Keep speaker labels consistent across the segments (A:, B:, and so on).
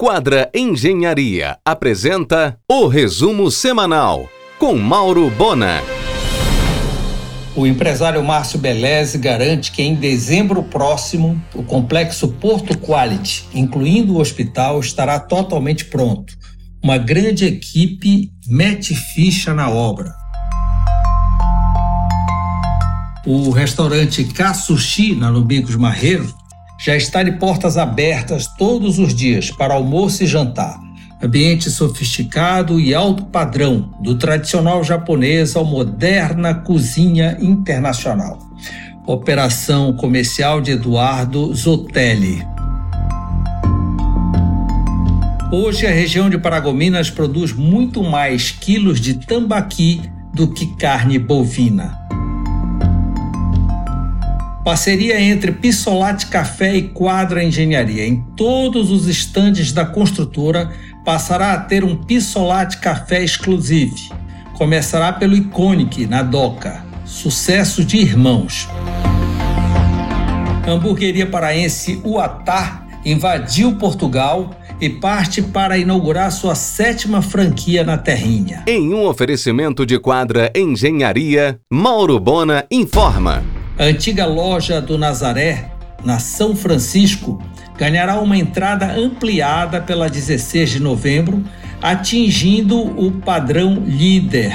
A: Quadra Engenharia apresenta o resumo semanal com Mauro Bona.
B: O empresário Márcio Beleze garante que em dezembro próximo o complexo Porto Quality, incluindo o hospital, estará totalmente pronto. Uma grande equipe mete ficha na obra. O restaurante Katsushi, na Lubicos Marreiro, já está de portas abertas todos os dias para almoço e jantar. Ambiente sofisticado e alto padrão, do tradicional japonês ao moderna cozinha internacional. Operação comercial de Eduardo Zotelli. Hoje a região de Paragominas produz muito mais quilos de tambaqui do que carne bovina. Parceria entre Pissolate Café e Quadra Engenharia. Em todos os estandes da construtora passará a ter um Pissolate Café exclusivo. Começará pelo Iconic, na Doca. Sucesso de irmãos. Hamburgueria paraense Uatá invadiu Portugal e parte para inaugurar sua sétima franquia na terrinha.
A: Em um oferecimento de quadra Engenharia, Mauro Bona informa.
B: A antiga loja do Nazaré, na São Francisco, ganhará uma entrada ampliada pela 16 de novembro, atingindo o padrão líder.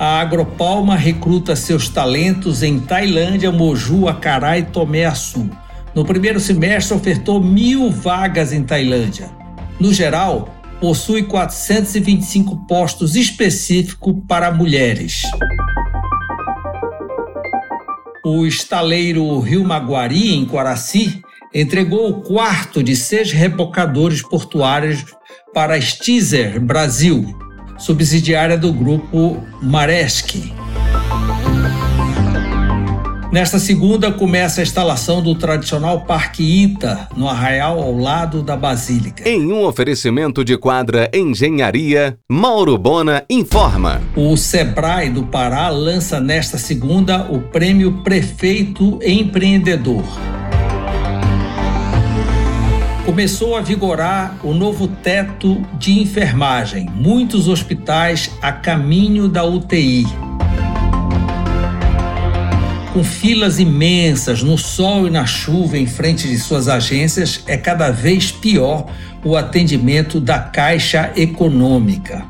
B: A Agropalma recruta seus talentos em Tailândia, Moju, Acará e Tomé Açu. No primeiro semestre, ofertou mil vagas em Tailândia. No geral, possui 425 postos específicos para mulheres. O estaleiro Rio Maguari, em Coraci, entregou o quarto de seis rebocadores portuários para a Stizer Brasil, subsidiária do grupo Maersk. Nesta segunda começa a instalação do tradicional Parque Ita, no Arraial ao lado da Basílica.
A: Em um oferecimento de quadra Engenharia, Mauro Bona informa.
B: O Sebrae do Pará lança nesta segunda o Prêmio Prefeito Empreendedor. Começou a vigorar o novo teto de enfermagem, muitos hospitais a caminho da UTI com filas imensas no sol e na chuva em frente de suas agências, é cada vez pior o atendimento da Caixa Econômica.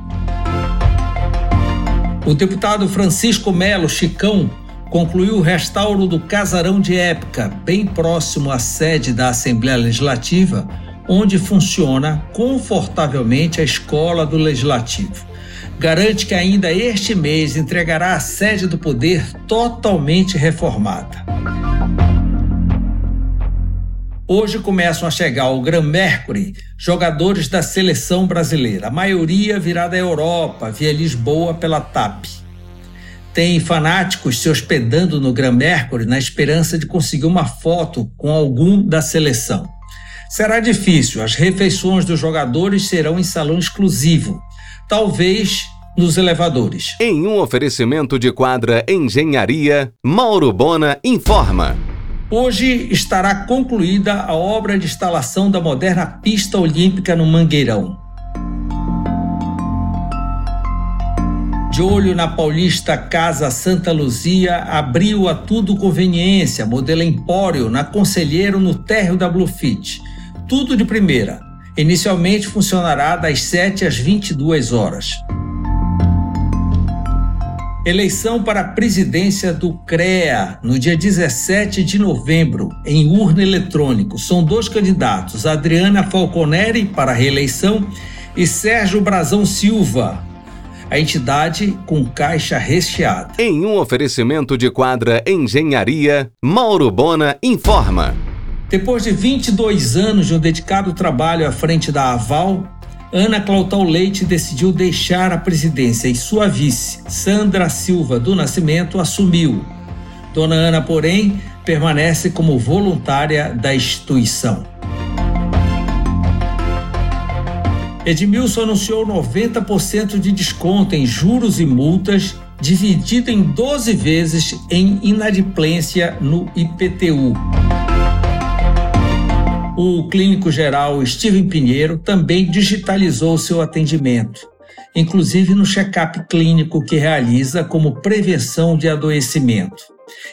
B: O deputado Francisco Melo Chicão concluiu o restauro do casarão de época, bem próximo à sede da Assembleia Legislativa, onde funciona confortavelmente a escola do Legislativo garante que ainda este mês entregará a sede do poder totalmente reformada. Hoje começam a chegar ao Gran Mercury jogadores da seleção brasileira, a maioria virá da Europa, via Lisboa pela TAP. Tem fanáticos se hospedando no Gran Mercury na esperança de conseguir uma foto com algum da seleção. Será difícil, as refeições dos jogadores serão em salão exclusivo, talvez nos elevadores.
A: Em um oferecimento de quadra Engenharia, Mauro Bona informa.
B: Hoje estará concluída a obra de instalação da moderna pista olímpica no Mangueirão. De olho na paulista Casa Santa Luzia, abriu a tudo conveniência, modelo Empório, na Conselheiro, no térreo da Bluefit. Tudo de primeira Inicialmente funcionará das 7 às 22 horas. Eleição para a presidência do CREA no dia 17 de novembro, em urna eletrônico. São dois candidatos, Adriana Falconeri para reeleição e Sérgio Brazão Silva, a entidade com caixa recheada.
A: Em um oferecimento de quadra Engenharia, Mauro Bona informa.
B: Depois de 22 anos de um dedicado trabalho à frente da Aval, Ana Clautal Leite decidiu deixar a presidência e sua vice, Sandra Silva do Nascimento, assumiu. Dona Ana, porém, permanece como voluntária da instituição. Edmilson anunciou 90% de desconto em juros e multas, dividido em 12 vezes em inadimplência no IPTU. O clínico geral Steven Pinheiro também digitalizou seu atendimento, inclusive no check-up clínico que realiza como prevenção de adoecimento.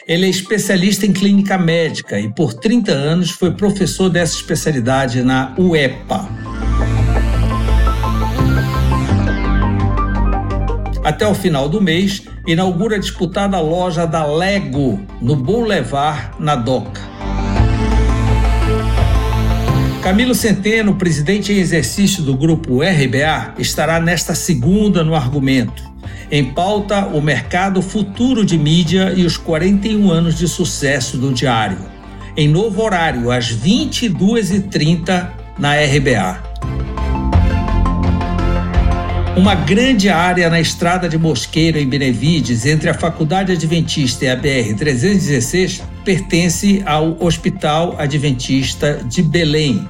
B: Ele é especialista em clínica médica e por 30 anos foi professor dessa especialidade na UEPA. Até o final do mês, inaugura a disputada loja da Lego no Boulevard, na Doca. Camilo Centeno, presidente em exercício do grupo RBA, estará nesta segunda no argumento. Em pauta, o mercado futuro de mídia e os 41 anos de sucesso do diário. Em novo horário, às 22h30 na RBA. Uma grande área na estrada de Mosqueiro, em Benevides, entre a Faculdade Adventista e a BR-316, pertence ao Hospital Adventista de Belém,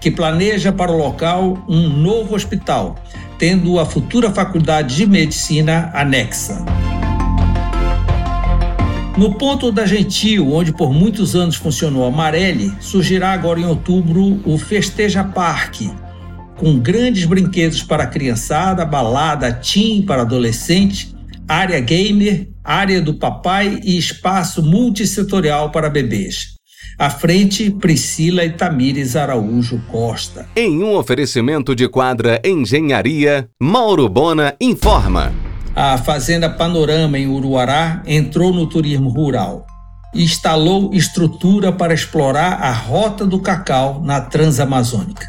B: que planeja para o local um novo hospital, tendo a futura Faculdade de Medicina anexa. No ponto da Gentil, onde por muitos anos funcionou a Marelli, surgirá agora em outubro o Festeja Parque, com grandes brinquedos para a criançada, balada teen para adolescente, área gamer, área do papai e espaço multissetorial para bebês. À frente, Priscila e Tamires Araújo Costa.
A: Em um oferecimento de quadra Engenharia, Mauro Bona informa.
B: A Fazenda Panorama em Uruará entrou no turismo rural e instalou estrutura para explorar a rota do cacau na Transamazônica.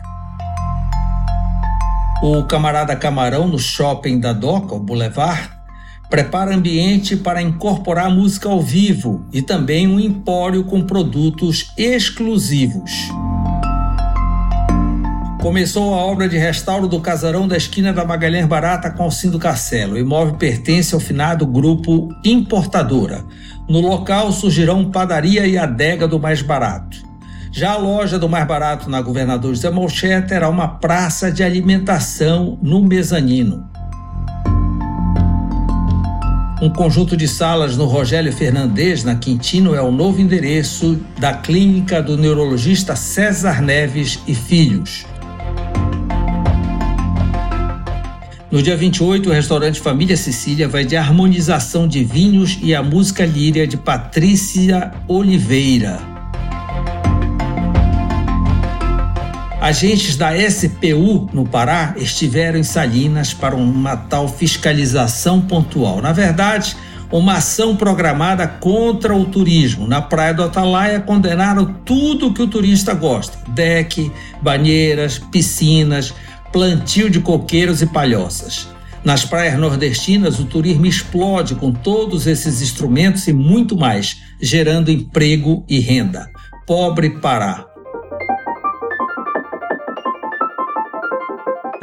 B: O camarada Camarão, no shopping da Doca, o Boulevard, prepara ambiente para incorporar música ao vivo e também um empório com produtos exclusivos. Começou a obra de restauro do casarão da esquina da Magalhães Barata com Alcindo Castelo. O imóvel pertence ao finado grupo Importadora. No local surgirão padaria e adega do mais barato. Já a loja do mais barato na Governador José Malcher terá uma praça de alimentação no mezanino. Um conjunto de salas no Rogério Fernandes, na Quintino, é o novo endereço da clínica do neurologista César Neves e Filhos. No dia 28, o restaurante Família Sicília vai de harmonização de vinhos e a música líria de Patrícia Oliveira. Agentes da SPU no Pará estiveram em Salinas para uma tal fiscalização pontual. Na verdade, uma ação programada contra o turismo. Na Praia do Atalaia, condenaram tudo que o turista gosta: deck, banheiras, piscinas, plantio de coqueiros e palhoças. Nas praias nordestinas, o turismo explode com todos esses instrumentos e muito mais, gerando emprego e renda. Pobre Pará.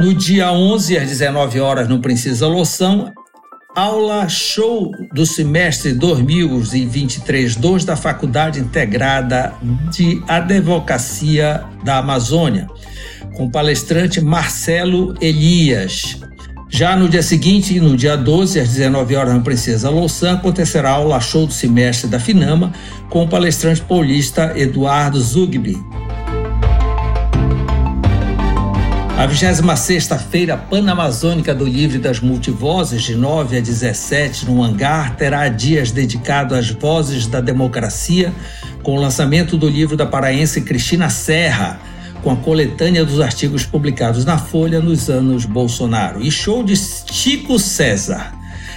B: No dia 11, às 19 horas, no Princesa Loção, aula show do semestre 2023-2 da Faculdade Integrada de Advocacia da Amazônia, com o palestrante Marcelo Elias. Já no dia seguinte, no dia 12, às 19 horas, na Princesa Louçã, acontecerá a aula show do semestre da FINAMA com o palestrante paulista Eduardo Zugbi. A 26ª Feira Panamazônica do Livro das Multivozes, de 9 a 17, no hangar, terá dias dedicados às vozes da democracia, com o lançamento do livro da paraense Cristina Serra, com a coletânea dos artigos publicados na Folha nos anos Bolsonaro, e show de Chico César.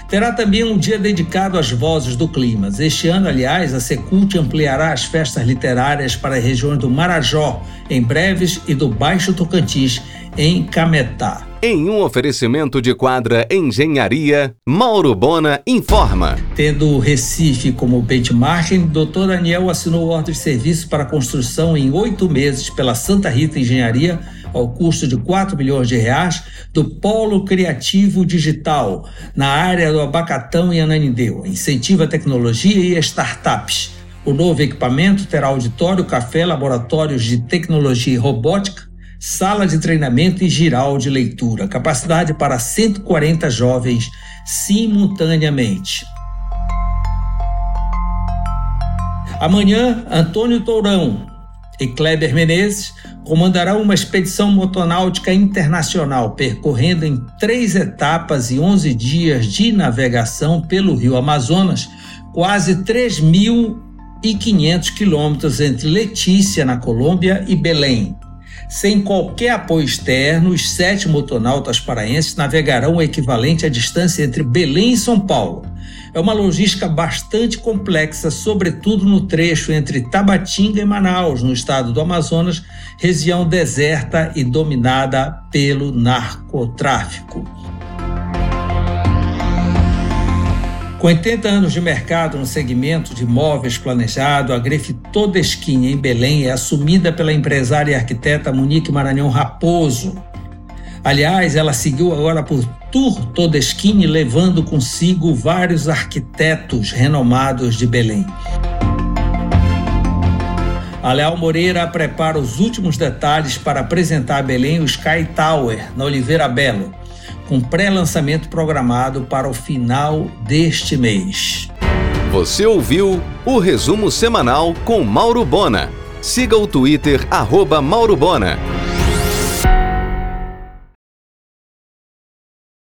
B: Terá também um dia dedicado às vozes do clima. Este ano, aliás, a Secult ampliará as festas literárias para as regiões do Marajó, em breves, e do Baixo Tocantins, em Cametá.
A: Em um oferecimento de quadra Engenharia, Mauro Bona informa.
B: Tendo o Recife como benchmarking, Dr. Daniel assinou ordem de serviço para construção em oito meses pela Santa Rita Engenharia ao custo de 4 milhões de reais, do Polo Criativo Digital, na área do Abacatão e Ananindeu. Incentiva a tecnologia e startups. O novo equipamento terá auditório, café, laboratórios de tecnologia e robótica, sala de treinamento e giral de leitura, capacidade para 140 jovens simultaneamente. Amanhã, Antônio Tourão, e Kleber Menezes comandarão uma expedição motonáutica internacional percorrendo em três etapas e 11 dias de navegação pelo rio Amazonas quase 3.500 quilômetros entre Letícia, na Colômbia, e Belém. Sem qualquer apoio externo, os sete motonautas paraenses navegarão o equivalente à distância entre Belém e São Paulo. É uma logística bastante complexa, sobretudo no trecho entre Tabatinga e Manaus, no estado do Amazonas, região deserta e dominada pelo narcotráfico. Com 80 anos de mercado no segmento de móveis planejado, a Grefe Todesquim, em Belém, é assumida pela empresária e arquiteta Monique Maranhão Raposo. Aliás, ela seguiu agora por Tour Todesquim, levando consigo vários arquitetos renomados de Belém. A Leal Moreira prepara os últimos detalhes para apresentar a Belém o Sky Tower, na Oliveira Belo com pré-lançamento programado para o final deste mês.
A: Você ouviu o resumo semanal com Mauro Bona. Siga o Twitter, arroba Mauro Bona.